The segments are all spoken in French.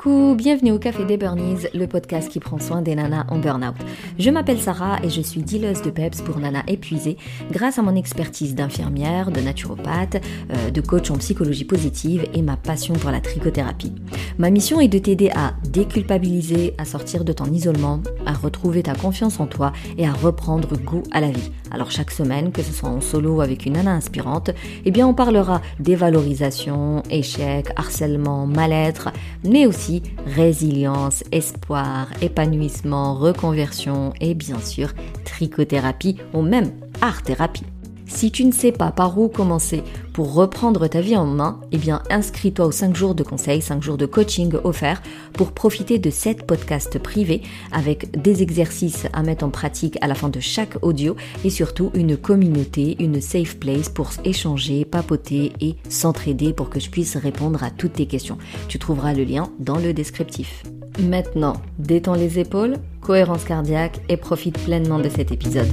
Coucou, bienvenue au Café des Burnies, le podcast qui prend soin des nanas en burn-out. Je m'appelle Sarah et je suis dealeuse de PEPS pour nanas épuisées grâce à mon expertise d'infirmière, de naturopathe, euh, de coach en psychologie positive et ma passion pour la trichothérapie. Ma mission est de t'aider à déculpabiliser, à sortir de ton isolement, à retrouver ta confiance en toi et à reprendre goût à la vie. Alors chaque semaine, que ce soit en solo avec une nana inspirante, eh bien on parlera dévalorisation, échec, harcèlement, mal-être, mais aussi résilience, espoir, épanouissement, reconversion et bien sûr trichothérapie ou même art-thérapie. Si tu ne sais pas par où commencer pour reprendre ta vie en main, eh bien inscris-toi aux 5 jours de conseils, 5 jours de coaching offerts pour profiter de 7 podcasts privés avec des exercices à mettre en pratique à la fin de chaque audio et surtout une communauté, une safe place pour échanger, papoter et s'entraider pour que je puisse répondre à toutes tes questions. Tu trouveras le lien dans le descriptif. Maintenant, détends les épaules, cohérence cardiaque et profite pleinement de cet épisode.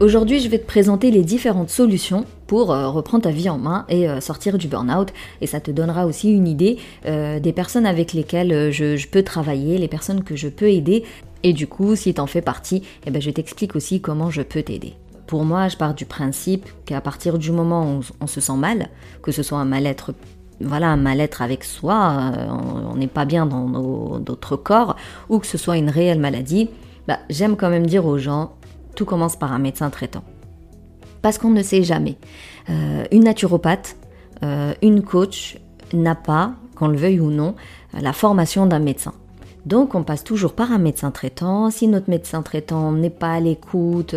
Aujourd'hui, je vais te présenter les différentes solutions pour euh, reprendre ta vie en main et euh, sortir du burn-out. Et ça te donnera aussi une idée euh, des personnes avec lesquelles je, peux travailler, les personnes que je peux aider. Et du coup, si tu en fais partie, eh ben, je t'explique aussi comment je peux t'aider. Pour moi, je pars du principe qu'à partir du moment où on, se sent mal, que ce soit un mal-être voilà, un mal-être avec soi, on n'est pas bien dans notre corps, ou que ce soit une réelle maladie, bah, j'aime quand même dire aux gens, tout commence par un médecin traitant. Parce qu'on ne sait jamais. Euh, une naturopathe, euh, une coach n'a pas, qu'on le veuille ou non, la formation d'un médecin. Donc on passe toujours par un médecin traitant. Si notre médecin traitant n'est pas à l'écoute,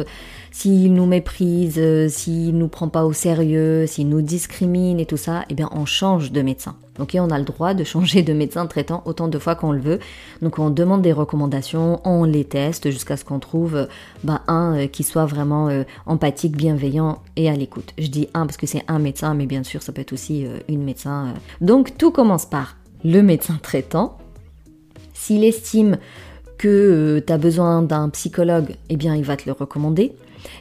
s'il nous méprise, euh, s'il nous prend pas au sérieux, s'il nous discrimine et tout ça, eh bien on change de médecin. Ok, on a le droit de changer de médecin traitant autant de fois qu'on le veut. Donc on demande des recommandations, on les teste jusqu'à ce qu'on trouve euh, bah, un euh, qui soit vraiment empathique, bienveillant et à l'écoute. Je dis un parce que c'est un médecin, mais bien sûr ça peut être aussi une médecin. Donc tout commence par le médecin traitant. S'il estime que tu as besoin d'un psychologue, eh bien il va te le recommander.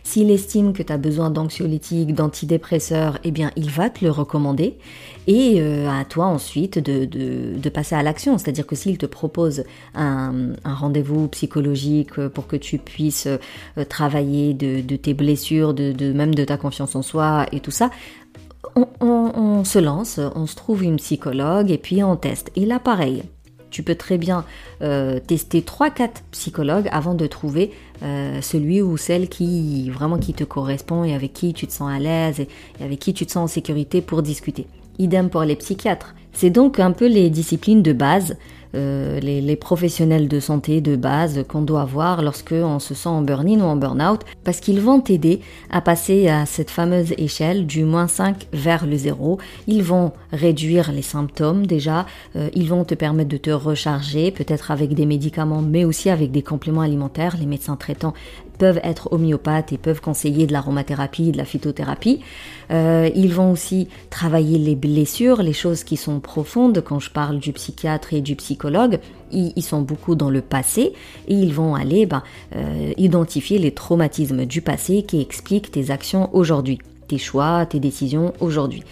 S'il estime que tu as besoin d'anxiolytiques, d'antidépresseurs, eh bien, il va te le recommander. Et euh, à toi ensuite de, passer à l'action. C'est-à-dire que s'il te propose un, rendez-vous psychologique pour que tu puisses euh, travailler de, tes blessures, de, même de ta confiance en soi et tout ça, on, on, se lance, on se trouve une psychologue et puis on teste. Et là, pareil, tu peux très bien euh, tester 3-4 psychologues avant de trouver euh, celui ou celle qui vraiment qui te correspond et avec qui tu te sens à l'aise et, avec qui tu te sens en sécurité pour discuter. Idem pour les psychiatres. C'est donc un peu les disciplines de base euh, les, professionnels de santé de base qu'on doit avoir lorsque on se sent en burn-in ou en burn-out, parce qu'ils vont t'aider à passer à cette fameuse échelle du moins 5 vers le 0. Ils vont réduire les symptômes déjà, euh, ils vont te permettre de te recharger, peut-être avec des médicaments, mais aussi avec des compléments alimentaires. Les médecins traitants peuvent être homéopathes et peuvent conseiller de l'aromathérapie, de la phytothérapie. Euh, ils vont aussi travailler les blessures, les choses qui sont profondes. Quand je parle du psychiatre et du psychologue, ils, sont beaucoup dans le passé et ils vont aller ben, euh, identifier les traumatismes du passé qui expliquent tes actions aujourd'hui tes choix, tes décisions aujourd'hui.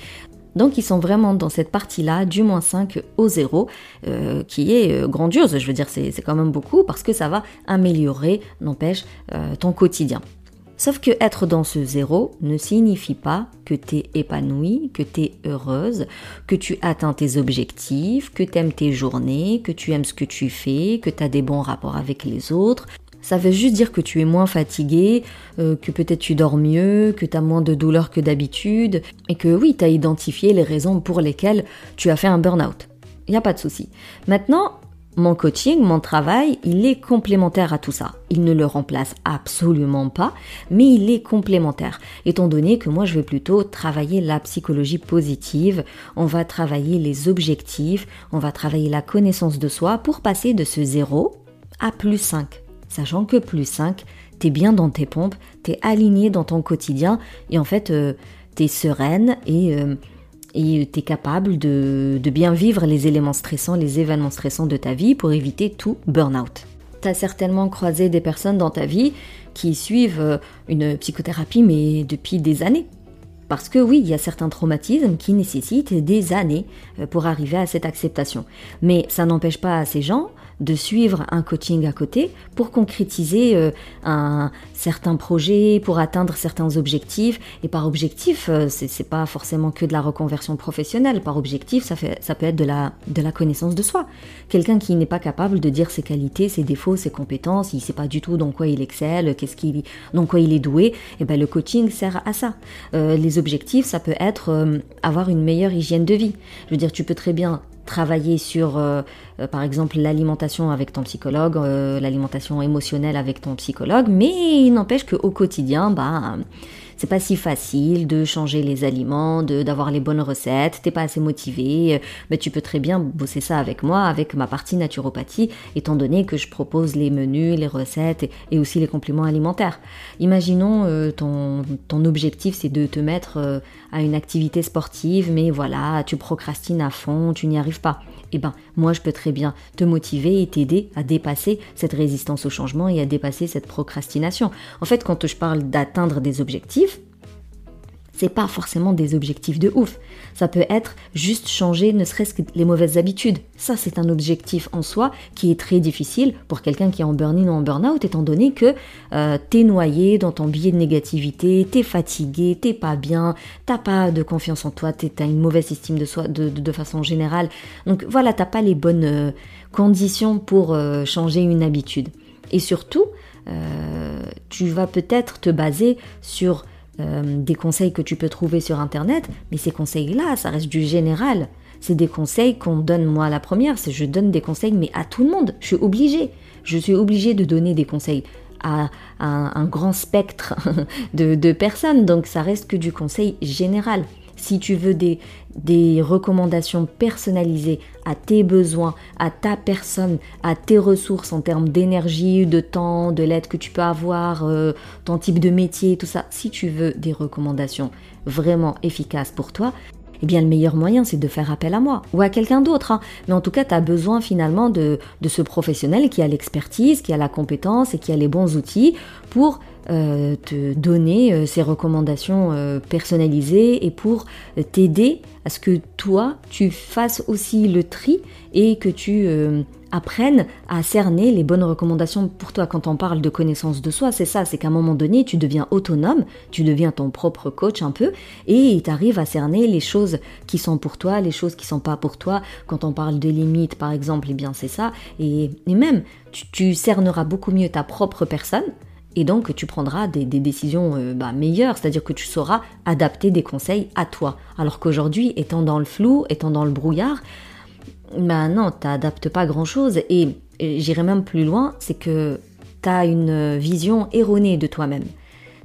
Donc ils sont vraiment dans cette partie-là du moins 5 au 0, euh, qui est euh, grandiose, je veux dire c'est quand même beaucoup parce que ça va améliorer, n'empêche, euh, ton quotidien. Sauf que être dans ce zéro ne signifie pas que tu es épanouie, que tu es heureuse, que tu atteins tes objectifs, que tu aimes tes journées, que tu aimes ce que tu fais, que tu as des bons rapports avec les autres, ça veut juste dire que tu es moins fatigué, euh, que peut-être tu dors mieux, que tu as moins de douleur que d'habitude, et que oui, tu as identifié les raisons pour lesquelles tu as fait un burn-out. Il n'y a pas de souci. Maintenant, mon coaching, mon travail, il est complémentaire à tout ça. Il ne le remplace absolument pas, mais il est complémentaire, étant donné que moi je vais plutôt travailler la psychologie positive, on va travailler les objectifs, on va travailler la connaissance de soi pour passer de ce 0 à plus 5 sachant que plus 5, t'es bien dans tes pompes, t'es aligné dans ton quotidien et en fait euh, t'es sereine et euh, et tu es capable de, bien vivre les éléments stressants, les événements stressants de ta vie pour éviter tout burn-out. Tu as certainement croisé des personnes dans ta vie qui suivent euh, une psychothérapie mais depuis des années. Parce que oui, il y a certains traumatismes qui nécessitent des années euh, pour arriver à cette acceptation. Mais ça n'empêche pas ces gens de suivre un coaching à côté pour concrétiser euh, un certain projet, pour atteindre certains objectifs. Et par objectif, euh, c'est pas forcément que de la reconversion professionnelle. Par objectif, ça, fait, ça peut être de la, de la connaissance de soi. Quelqu'un qui n'est pas capable de dire ses qualités, ses défauts, ses compétences, il sait pas du tout dans quoi il excelle, qu'est-ce dans quoi il est doué, et eh ben le coaching sert à ça. Euh, les objectifs, ça peut être avoir une meilleure hygiène de vie. Je veux dire, tu peux très bien travailler sur, euh, euh, par exemple, l'alimentation avec ton psychologue, euh, l'alimentation émotionnelle avec ton psychologue, mais il n'empêche qu'au quotidien, bah, c'est pas si facile de changer les aliments, de d'avoir les bonnes recettes, t'es pas assez motivé, mais tu peux très bien bosser ça avec moi, avec ma partie naturopathie, étant donné que je propose les menus, les recettes et, aussi les compléments alimentaires. Imaginons ton, ton objectif c'est de te mettre à une activité sportive, mais voilà, tu procrastines à fond, tu n'y arrives pas. Eh ben, moi, je peux très bien te motiver et t'aider à dépasser cette résistance au changement et à dépasser cette procrastination. En fait, quand je parle d'atteindre des objectifs, c'est pas forcément des objectifs de ouf. Ça peut être juste changer ne serait-ce que les mauvaises habitudes. Ça, c'est un objectif en soi qui est très difficile pour quelqu'un qui est en burn-in ou en burn-out, étant donné que euh, t'es noyé dans ton billet de négativité, t'es fatigué, t'es pas bien, t'as pas de confiance en toi, t'as une mauvaise estime de soi de, façon générale. Donc voilà, t'as pas les bonnes euh, conditions pour euh, changer une habitude. Et surtout, tu vas peut-être te baser sur euh, des conseils que tu peux trouver sur Internet, mais ces conseils-là, ça reste du général. C'est des conseils qu'on donne moi la première, c'est je donne des conseils, mais à tout le monde. Je suis obligée. Je suis obligée de donner des conseils à, un, grand spectre de personnes, donc ça reste que du conseil général. Si tu veux des, des recommandations personnalisées à tes besoins, à ta personne, à tes ressources en termes d'énergie, de temps, de l'aide que tu peux avoir, euh, ton type de métier, tout ça, si tu veux des recommandations vraiment efficaces pour toi, eh bien le meilleur moyen c'est de faire appel à moi ou à quelqu'un d'autre. Hein. Mais en tout cas, tu as besoin finalement de, de ce professionnel qui a l'expertise, qui a la compétence et qui a les bons outils pour euh, te donner euh, ces recommandations euh, personnalisées et pour t'aider à ce que toi, tu fasses aussi le tri et que tu apprennes à cerner les bonnes recommandations pour toi. Quand on parle de connaissance de soi, c'est ça, c'est qu'à un moment donné, tu deviens autonome, tu deviens ton propre coach un peu, et tu arrives à cerner les choses qui sont pour toi, les choses qui sont pas pour toi. Quand on parle de limites, par exemple, eh bien c'est ça. Et, même, tu cerneras beaucoup mieux ta propre personne, et donc tu prendras des, décisions euh, bah, meilleures, c'est-à-dire que tu sauras adapter des conseils à toi. Alors qu'aujourd'hui, étant dans le flou, étant dans le brouillard, bah non, t'adaptes pas grand-chose. Et, et j'irai même plus loin, c'est que tu as une vision erronée de toi-même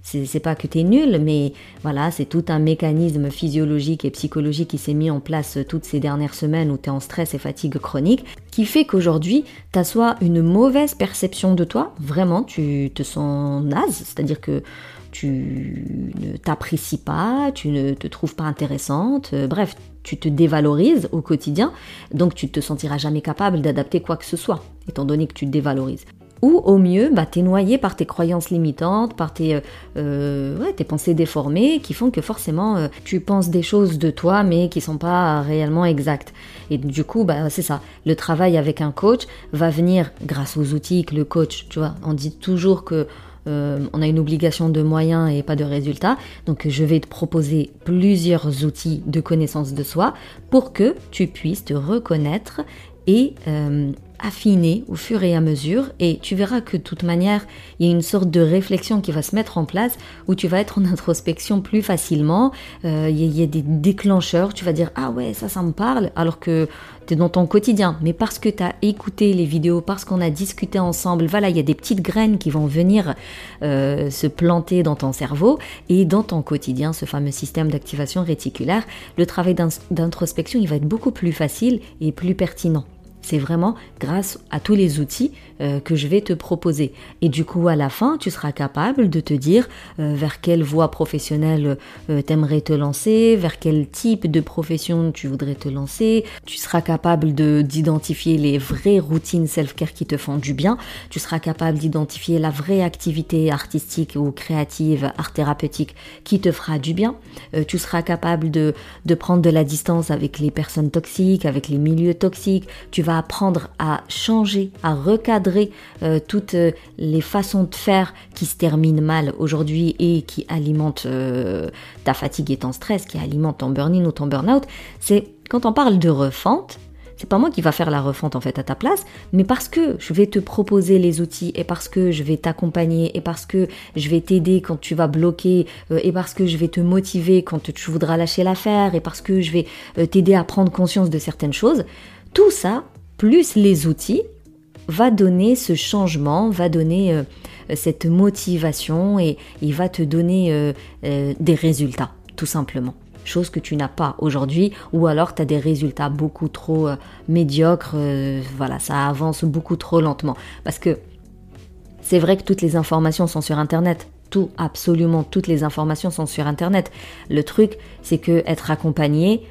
c'est pas que tu es nul, mais voilà, c'est tout un mécanisme physiologique et psychologique qui s'est mis en place toutes ces dernières semaines où tu es en stress et fatigue chronique, qui fait qu'aujourd'hui, tu as soit une mauvaise perception de toi, vraiment, tu te sens naze, c'est-à-dire que tu ne t'apprécies pas, tu ne te trouves pas intéressante, euh, bref, tu te dévalorises au quotidien, donc tu te sentiras jamais capable d'adapter quoi que ce soit, étant donné que tu te dévalorises ou au mieux, bah, t'es noyé par tes croyances limitantes, par tes, euh, euh, pensées déformées qui font que forcément euh, tu penses des choses de toi mais qui sont pas réellement exactes. Et du coup, bah, c'est ça. Le travail avec un coach va venir grâce aux outils que le coach, tu vois, on dit toujours que on a une obligation de moyens et pas de résultats. Donc je vais te proposer plusieurs outils de connaissance de soi pour que tu puisses te reconnaître et affiner au fur et à mesure et tu verras que de toute manière, il y a une sorte de réflexion qui va se mettre en place où tu vas être en introspection plus facilement. Euh, il, y a, des déclencheurs, tu vas dire ah ouais, ça, ça me parle, alors que tu es dans ton quotidien. Mais parce que tu as écouté les vidéos, parce qu'on a discuté ensemble, voilà, il y a des petites graines qui vont venir euh, se planter dans ton cerveau et dans ton quotidien, ce fameux système d'activation réticulaire. Le travail d'introspection, il va être beaucoup plus facile et plus pertinent. C'est vraiment grâce à tous les outils euh, que je vais te proposer. Et du coup, à la fin, tu seras capable de te dire euh, vers quelle voie professionnelle euh, t'aimerais te lancer, vers quel type de profession tu voudrais te lancer. Tu seras capable de d'identifier les vraies routines self-care qui te font du bien. Tu seras capable d'identifier la vraie activité artistique ou créative, art thérapeutique qui te fera du bien. tu seras capable de, de prendre de la distance avec les personnes toxiques, avec les milieux toxiques. Tu vas apprendre à changer, à recadrer euh, toutes euh, les façons de faire qui se terminent mal aujourd'hui et qui alimentent euh, ta fatigue et ton stress, qui alimentent ton burn-in ou ton burn-out, c'est quand on parle de refente, c'est pas moi qui va faire la refente en fait à ta place, mais parce que je vais te proposer les outils et parce que je vais t'accompagner et parce que je vais t'aider quand tu vas bloquer et parce que je vais te motiver quand tu voudras lâcher l'affaire et parce que je vais t'aider à prendre conscience de certaines choses. Tout ça, plus les outils, va donner ce changement, va donner euh, cette motivation et il va te donner euh, euh, des résultats, tout simplement. Chose que tu n'as pas aujourd'hui, ou alors tu as des résultats beaucoup trop médiocres, voilà, ça avance beaucoup trop lentement. Parce que c'est vrai que toutes les informations sont sur Internet, tout, absolument toutes les informations sont sur Internet. Le truc, c'est que être accompagné,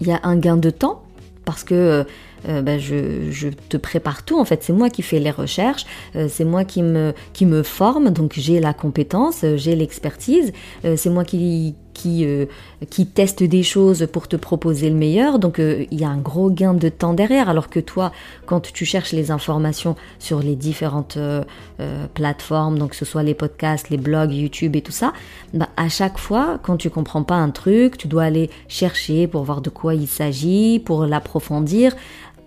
il y a un gain de temps, parce que euh, bah, je, te prépare tout. En fait, c'est moi qui fais les recherches, euh, c'est moi qui me, qui me forme, donc j'ai la compétence, euh, j'ai l'expertise, c'est moi qui, qui, qui teste des choses pour te proposer le meilleur. Donc il y a un gros gain de temps derrière. Alors que toi, quand tu cherches les informations sur les différentes plateformes, donc que ce soit les podcasts, les blogs, YouTube et tout ça, bah, à chaque fois, quand tu comprends pas un truc, tu dois aller chercher pour voir de quoi il s'agit, pour l'approfondir.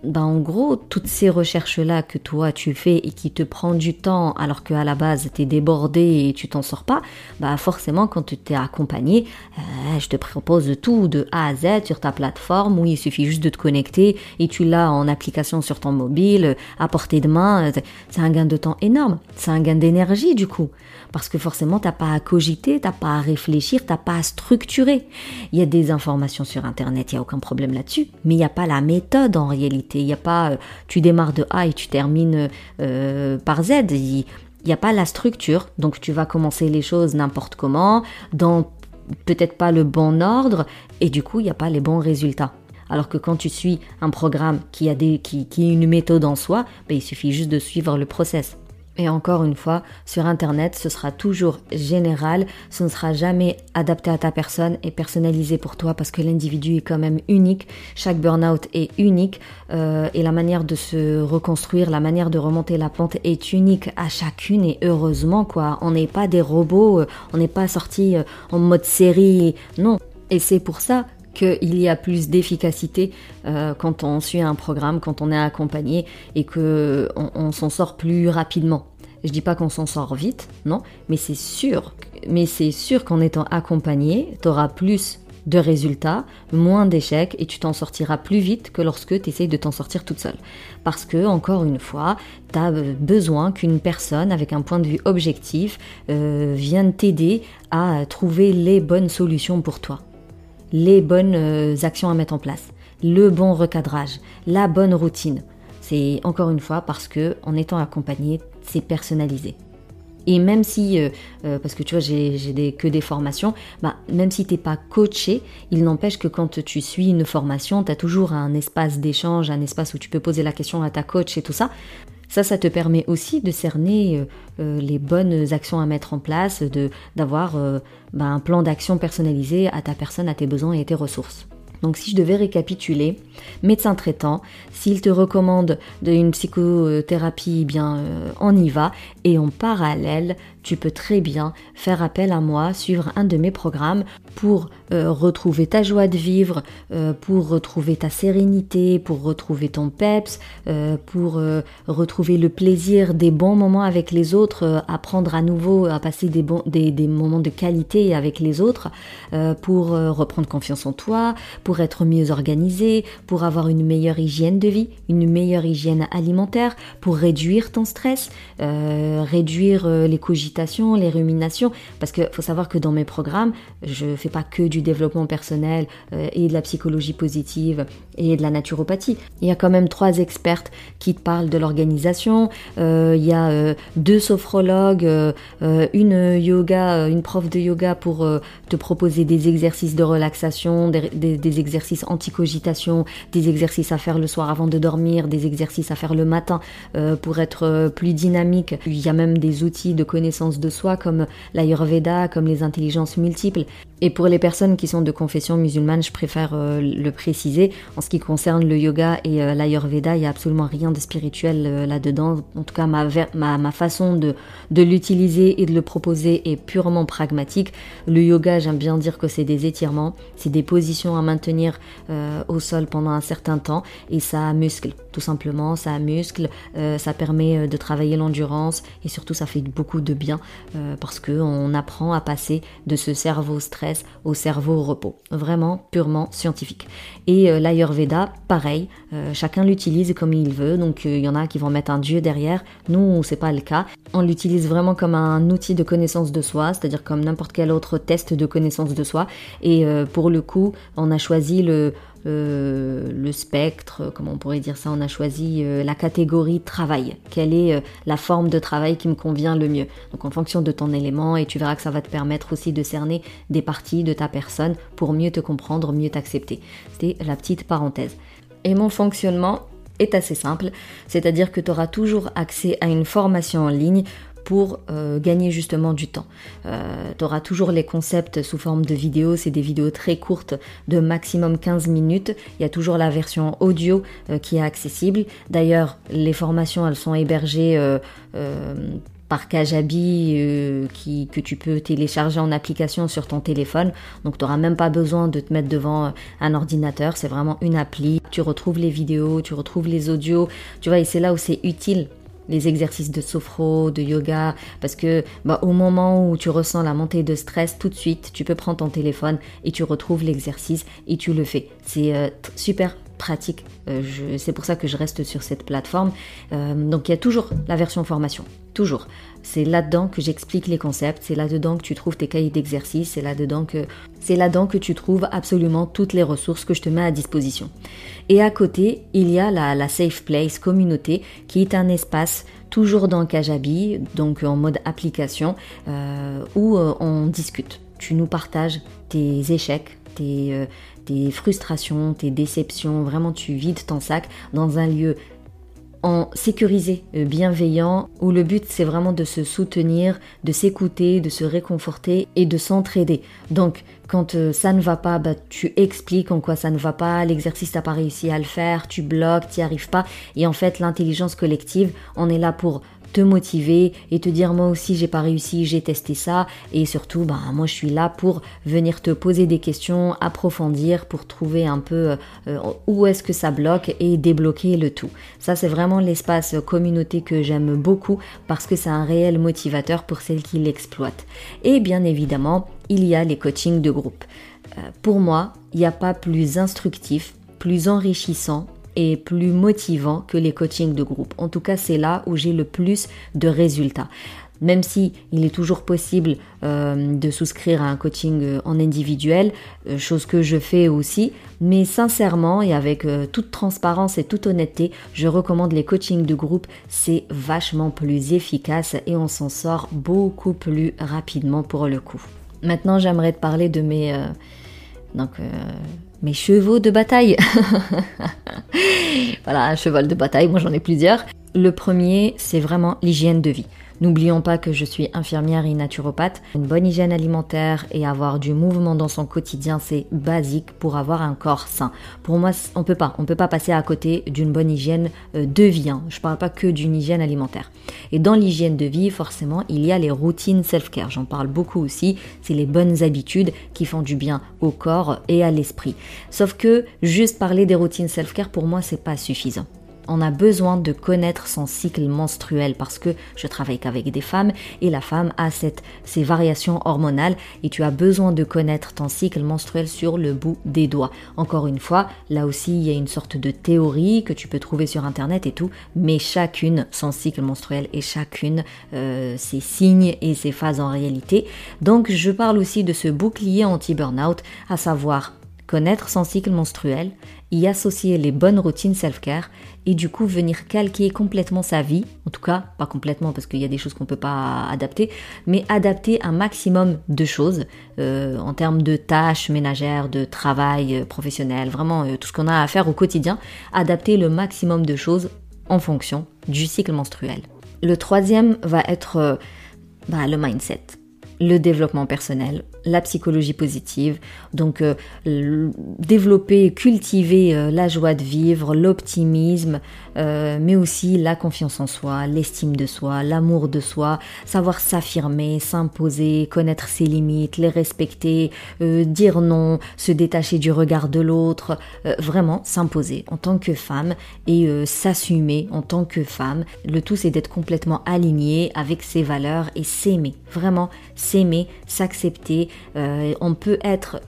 Ben, en gros, toutes ces recherches-là que toi tu fais et qui te prend du temps alors qu'à la base tu es débordé et tu t'en sors pas, bah forcément quand tu t'es accompagné, euh, je te propose tout de A à Z sur ta plateforme où il suffit juste de te connecter et tu l'as en application sur ton mobile, à portée de main. C'est un gain de temps énorme, c'est un gain d'énergie du coup parce que forcément t'as pas à cogiter, t'as pas à réfléchir, t'as pas à structurer. Il y a des informations sur internet, il y a aucun problème là-dessus, mais il n'y a pas la méthode en réalité. Il a pas, euh, tu démarres de A et tu termines euh, par Z. Il n'y a pas la structure, donc tu vas commencer les choses n'importe comment, dans peut-être pas le bon ordre, et du coup il n'y a pas les bons résultats. Alors que quand tu suis un programme qui a des, qui, qui une méthode en soi, ben, il suffit juste de suivre le process. Et encore une fois, sur Internet, ce sera toujours général, ce ne sera jamais adapté à ta personne et personnalisé pour toi parce que l'individu est quand même unique, chaque burn-out est unique euh, et la manière de se reconstruire, la manière de remonter la pente est unique à chacune et heureusement quoi, on n'est pas des robots, euh, on n'est pas sorti euh, en mode série, non. Et c'est pour ça qu'il y a plus d'efficacité quand on suit un programme, quand on est accompagné et que on s'en sort plus rapidement. Je dis pas qu'on s'en sort vite, non, mais c'est sûr, mais c'est sûr qu'en étant accompagné, tu auras plus de résultats, moins d'échecs et tu t'en sortiras plus vite que lorsque tu essayes de t'en sortir toute seule. Parce que, encore une fois, tu as besoin qu'une personne avec un point de vue objectif euh, vienne t'aider à trouver les bonnes solutions pour toi, les bonnes euh, actions à mettre en place, le bon recadrage, la bonne routine. C'est encore une fois parce que en étant accompagné, c'est personnalisé. Et même si, euh, euh, parce que tu vois, j'ai des, que des formations, bah, même si tu n'es pas coaché, il n'empêche que quand tu suis une formation, tu as toujours un espace d'échange, un espace où tu peux poser la question à ta coach et tout ça. Ça, ça te permet aussi de cerner euh, les bonnes actions à mettre en place, d'avoir bah, un plan d'action personnalisé à ta personne, à tes besoins et à tes ressources. Donc si je devais récapituler, médecin traitant, s'il te recommande une psychothérapie, eh bien euh, on y va. Et en parallèle, tu peux très bien faire appel à moi, suivre un de mes programmes pour euh, retrouver ta joie de vivre, euh, pour retrouver ta sérénité, pour retrouver ton peps, euh, pour retrouver le plaisir des bons moments avec les autres, apprendre à nouveau à passer des, des moments de qualité avec les autres, pour reprendre confiance en toi, pour être mieux organisé, pour avoir une meilleure hygiène de vie, une meilleure hygiène alimentaire, pour réduire ton stress, réduire les cogitations les ruminations, parce qu'il faut savoir que dans mes programmes, je fais pas que du développement personnel euh, et de la psychologie positive et de la naturopathie. Il y a quand même trois expertes qui te parlent de l'organisation. Euh, il y a euh, deux sophrologues, une yoga, une prof de yoga pour te proposer des exercices de relaxation, des, des exercices anti-cogitation, des exercices à faire le soir avant de dormir, des exercices à faire le matin pour être plus dynamique. Il y a même des outils de connaissance de soi comme l'Ayurveda, comme les intelligences multiples. Et pour les personnes qui sont de confession musulmane, je préfère euh, le préciser. En ce qui concerne le yoga et euh, l'ayurveda, il n'y a absolument rien de spirituel euh, là-dedans. En tout cas, ma, façon de, de l'utiliser et de le proposer est purement pragmatique. Le yoga, j'aime bien dire que c'est des étirements, c'est des positions à maintenir au sol pendant un certain temps et ça muscle, tout simplement, ça muscle, ça permet de travailler l'endurance et surtout ça fait beaucoup de bien parce qu'on apprend à passer de ce cerveau stress au cerveau au repos. Vraiment purement scientifique. Et euh, l'Ayurveda, pareil, euh, chacun l'utilise comme il veut. Donc euh, il y en a qui vont mettre un dieu derrière. Nous, c'est pas le cas. On l'utilise vraiment comme un outil de connaissance de soi, c'est-à-dire comme n'importe quel autre test de connaissance de soi. Et pour le coup, on a choisi le, euh, le spectre, comment on pourrait dire ça, on a choisi euh, la catégorie travail. Quelle est euh, la forme de travail qui me convient le mieux? Donc en fonction de ton élément, et tu verras que ça va te permettre aussi de cerner des parties de ta personne pour mieux te comprendre, mieux t'accepter. C'était la petite parenthèse. Et mon fonctionnement est assez simple, c'est-à-dire que tu auras toujours accès à une formation en ligne pour euh, gagner justement du temps. Euh, tu auras toujours les concepts sous forme de vidéos, c'est des vidéos très courtes de maximum 15 minutes. Il y a toujours la version audio euh, qui est accessible. D'ailleurs, les formations, elles sont hébergées par Kajabi qui, que tu peux télécharger en application sur ton téléphone. Donc tu n'auras même pas besoin de te mettre devant un ordinateur, c'est vraiment une appli. Tu retrouves les vidéos, tu retrouves les audios, tu vois, et c'est là où c'est utile les exercices de sophro, de yoga, parce que bah, au moment où tu ressens la montée de stress, tout de suite, tu peux prendre ton téléphone et tu retrouves l'exercice et tu le fais. C'est euh, super pratique. Euh, c'est pour ça que je reste sur cette plateforme. Euh, donc il y a toujours la version formation, toujours. C'est là-dedans que j'explique les concepts, c'est là-dedans que tu trouves tes cahiers d'exercice, c'est là-dedans que c'est là-dedans que tu trouves absolument toutes les ressources que je te mets à disposition. Et à côté, il y a la, Safe Place communauté qui est un espace toujours dans Kajabi, donc en mode application, euh, où on discute. Tu nous partages tes échecs, tes, tes frustrations, tes déceptions, vraiment tu vides ton sac dans un lieu en sécurisé, euh, bienveillant, où le but c'est vraiment de se soutenir, de s'écouter, de se réconforter et de s'entraider. Donc quand euh, ça ne va pas, bah, tu expliques en quoi ça ne va pas, l'exercice t'as pas réussi à le faire, tu bloques, tu n'y arrives pas. Et en fait l'intelligence collective, on est là pour te motiver et te dire moi aussi j'ai pas réussi, j'ai testé ça et surtout bah moi je suis là pour venir te poser des questions, approfondir pour trouver un peu euh, où est-ce que ça bloque et débloquer le tout. Ça c'est vraiment l'espace communauté que j'aime beaucoup parce que c'est un réel motivateur pour celles qui l'exploitent. Et bien évidemment, il y a les coachings de groupe. Euh, pour moi, il n'y a pas plus instructif, plus enrichissant plus motivant que les coachings de groupe. En tout cas, c'est là où j'ai le plus de résultats. Même si il est toujours possible euh, de souscrire à un coaching euh, en individuel, euh, chose que je fais aussi, mais sincèrement et avec toute transparence et toute honnêteté, je recommande les coachings de groupe. C'est vachement plus efficace et on s'en sort beaucoup plus rapidement pour le coup. Maintenant, j'aimerais te parler de mes donc mes chevaux de bataille. voilà, un cheval de bataille, moi j'en ai plusieurs. Le premier, c'est vraiment l'hygiène de vie. N'oublions pas que je suis infirmière et naturopathe. Une bonne hygiène alimentaire et avoir du mouvement dans son quotidien, c'est basique pour avoir un corps sain. Pour moi, on peut pas, on peut pas passer à côté d'une bonne hygiène euh, de vie. Hein. Je parle pas que d'une hygiène alimentaire. Et dans l'hygiène de vie, forcément, il y a les routines self-care. J'en parle beaucoup aussi. C'est les bonnes habitudes qui font du bien au corps et à l'esprit. Sauf que juste parler des routines self-care, pour moi, c'est pas suffisant. On a besoin de connaître son cycle menstruel parce que je travaille qu'avec des femmes et la femme a cette, ces variations hormonales et tu as besoin de connaître ton cycle menstruel sur le bout des doigts. Encore une fois, là aussi il y a une sorte de théorie que tu peux trouver sur internet et tout, mais chacune son cycle menstruel et chacune euh, ses signes et ses phases en réalité. Donc je parle aussi de ce bouclier anti-burnout, à savoir connaître son cycle menstruel, y associer les bonnes routines self-care et du coup venir calquer complètement sa vie, en tout cas pas complètement parce qu'il y a des choses qu'on peut pas adapter, mais adapter un maximum de choses euh, en termes de tâches ménagères, de travail euh, professionnel, vraiment euh, tout ce qu'on a à faire au quotidien, adapter le maximum de choses en fonction du cycle menstruel. Le troisième va être bah, le mindset le développement personnel, la psychologie positive, donc euh, développer, cultiver euh, la joie de vivre, l'optimisme, euh, mais aussi la confiance en soi, l'estime de soi, l'amour de soi, savoir s'affirmer, s'imposer, connaître ses limites, les respecter, dire non, se détacher du regard de l'autre, vraiment s'imposer en tant que femme et s'assumer en tant que femme. Le tout c'est d'être complètement aligné avec ses valeurs et s'aimer, vraiment s'aimer, s'accepter, euh, on peut être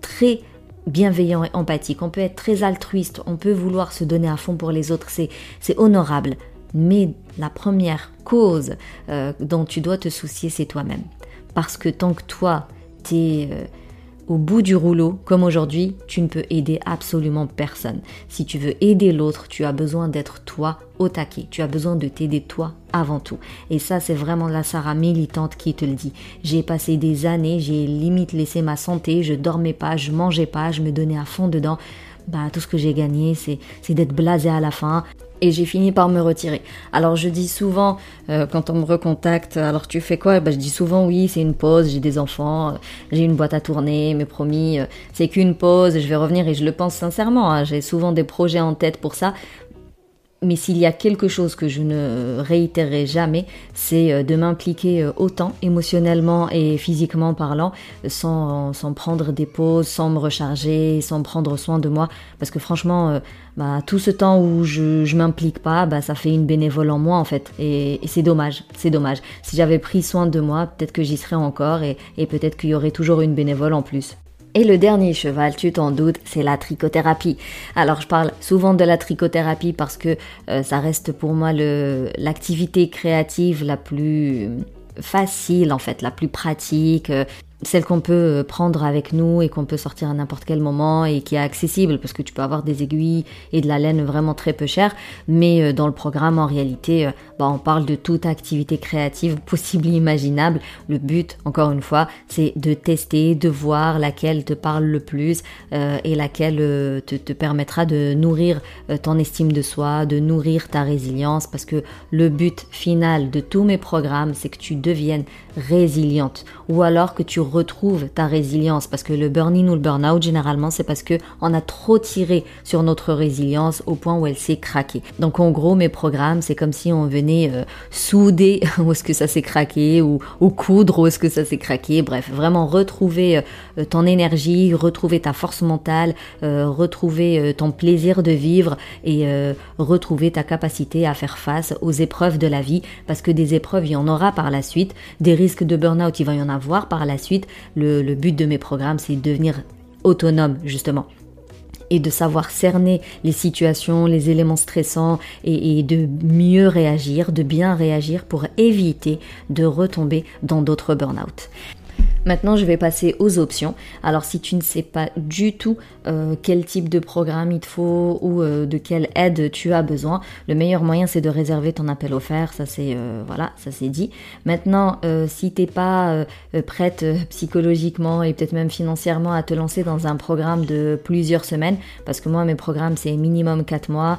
très bienveillant et empathique, on peut être très altruiste, on peut vouloir se donner à fond pour les autres, c'est honorable. Mais la première cause euh, dont tu dois te soucier, c'est toi-même. Parce que tant que toi, t'es... Euh, au bout du rouleau, comme aujourd'hui, tu ne peux aider absolument personne. Si tu veux aider l'autre, tu as besoin d'être toi au taquet. Tu as besoin de t'aider toi avant tout. Et ça, c'est vraiment la Sarah militante qui te le dit. J'ai passé des années, j'ai limite laissé ma santé, je dormais pas, je mangeais pas, je me donnais à fond dedans. Bah, tout ce que j'ai gagné, c'est d'être blasé à la fin et j'ai fini par me retirer. Alors je dis souvent, euh, quand on me recontacte, alors tu fais quoi? Ben, Je dis souvent oui, c'est une pause, j'ai des enfants, euh, j'ai une boîte à tourner, mais promis, euh, c'est qu'une pause, je vais revenir et je le pense sincèrement, hein. j'ai souvent des projets en tête pour ça, mais s'il y a quelque chose que je ne réitérerai jamais, c'est euh, de m'impliquer euh, autant émotionnellement et physiquement parlant, sans, sans, prendre des pauses, sans me recharger, sans prendre soin de moi. Parce que franchement, euh, bah, tout ce temps où je, je m'implique pas, bah, ça fait une bénévole en moi en fait. Et, c'est dommage, c'est dommage. Si j'avais pris soin de moi, peut-être que j'y serais encore et, et peut-être qu'il y aurait toujours une bénévole en plus. Et le dernier cheval, tu t'en doutes, c'est la trichothérapie. Alors je parle souvent de la trichothérapie parce que euh, ça reste pour moi l'activité créative la plus facile en fait, la plus pratique, euh, celle qu'on peut euh, prendre avec nous et qu'on peut sortir à n'importe quel moment et qui est accessible parce que tu peux avoir des aiguilles et de la laine vraiment très peu chères mais euh, dans le programme en réalité euh, bah, on parle de toute activité créative possible et imaginable. Le but encore une fois c'est de tester de voir laquelle te parle le plus et laquelle te, te, permettra de nourrir ton estime de soi de nourrir ta résilience. Parce que le but final de tous mes programmes c'est que tu deviennes résiliente. Ou alors que tu retrouves ta résilience parce que le burn-in ou le burn-out généralement c'est parce que on a trop tiré sur notre résilience au point où elle s'est craquée. Donc en gros mes programmes c'est comme si on venait euh, souder où est-ce que ça s'est craqué ou, ou coudre où est-ce que ça s'est craqué. Bref, vraiment retrouver euh, ton énergie, retrouver ta force mentale, euh, retrouver ton plaisir de vivre et retrouver ta capacité à faire face aux épreuves de la vie parce que des épreuves il y en aura par la suite, des risque de burn-out, il va y en avoir par la suite. Le, but de mes programmes, c'est de devenir autonome, justement et de savoir cerner les situations, les éléments stressants et, de mieux réagir, de bien réagir pour éviter de retomber dans d'autres burn-out. Maintenant, je vais passer aux options. Alors, si tu ne sais pas du tout euh, quel type de programme il te faut ou euh, de quelle aide tu as besoin, le meilleur moyen c'est de réserver ton appel offert. Ça c'est euh, voilà, ça c'est dit. Maintenant, si t'es pas prête psychologiquement et peut-être même financièrement à te lancer dans un programme de plusieurs semaines, parce que moi mes programmes c'est minimum 4 mois,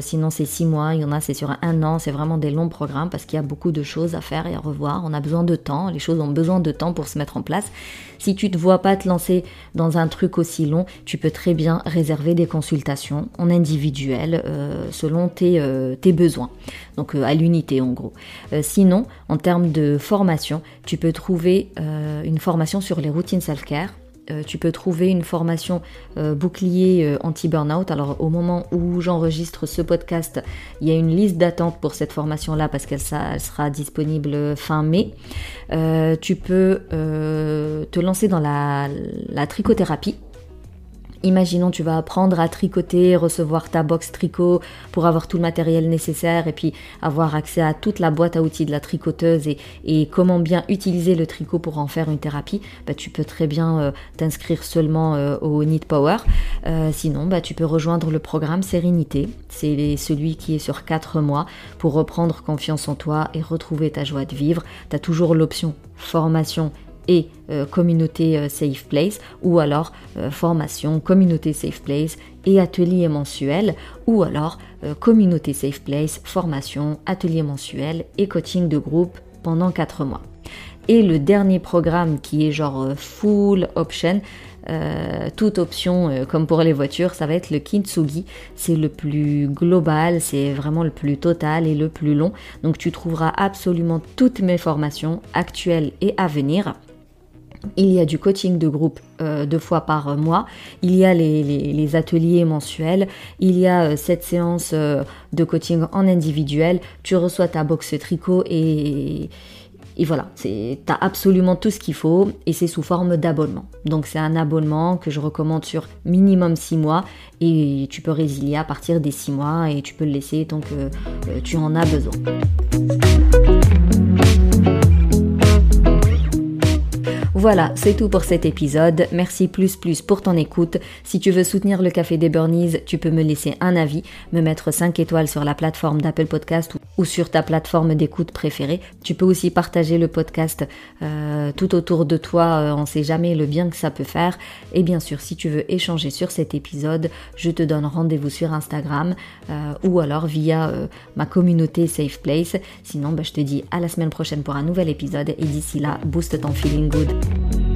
sinon c'est 6 mois, il y en a c'est sur un an, c'est vraiment des longs programmes parce qu'il y a beaucoup de choses à faire et à revoir. On a besoin de temps, les choses ont besoin de temps pour se mettre en place. Si tu ne te vois pas te lancer dans un truc aussi long, tu peux très bien réserver des consultations en individuel euh, selon tes, euh, tes, besoins. Donc euh, à l'unité en gros. sinon, en termes de formation, tu peux trouver une formation sur les routines self-care euh, tu peux trouver une formation euh, bouclier euh, anti-burnout. Alors au moment où j'enregistre ce podcast, il y a une liste d'attente pour cette formation-là parce qu'elle sera disponible fin mai. tu peux te lancer dans la trichothérapie. Imaginons tu vas apprendre à tricoter, recevoir ta box tricot pour avoir tout le matériel nécessaire et puis avoir accès à toute la boîte à outils de la tricoteuse et, comment bien utiliser le tricot pour en faire une thérapie, bah, tu peux très bien euh, t'inscrire seulement euh, au Need Power. Euh, sinon, bah, tu peux rejoindre le programme Sérénité. C'est celui qui est sur 4 mois pour reprendre confiance en toi et retrouver ta joie de vivre. Tu as toujours l'option formation et euh, communauté euh, Safe Place ou alors euh, formation, communauté Safe Place et atelier mensuel ou alors communauté Safe Place, formation, atelier mensuel et coaching de groupe pendant 4 mois. Et le dernier programme qui est genre full option, toute option comme pour les voitures, ça va être le Kintsugi. C'est le plus global, c'est vraiment le plus total et le plus long. Donc tu trouveras absolument toutes mes formations actuelles et à venir. Il y a du coaching de groupe euh, deux fois par mois. Il y a les, ateliers mensuels. Il y a cette euh, séance euh, de coaching en individuel. Tu reçois ta box tricot et, voilà, tu as absolument tout ce qu'il faut et c'est sous forme d'abonnement. Donc c'est un abonnement que je recommande sur minimum 6 mois et tu peux résilier à partir des 6 mois et tu peux le laisser tant que tu en as besoin. Voilà, c'est tout pour cet épisode. Merci plus plus pour ton écoute. Si tu veux soutenir le Café des Burnies, tu peux me laisser un avis, me mettre 5 étoiles sur la plateforme d'Apple Podcast sur ta plateforme d'écoute préférée. Tu peux aussi partager le podcast euh, tout autour de toi, euh, on sait jamais le bien que ça peut faire. Et bien sûr, si tu veux échanger sur cet épisode, je te donne rendez-vous sur Instagram euh, ou alors via ma communauté Safe Place. Sinon, bah, je te dis à la semaine prochaine pour un nouvel épisode et d'ici là, booste ton feeling good.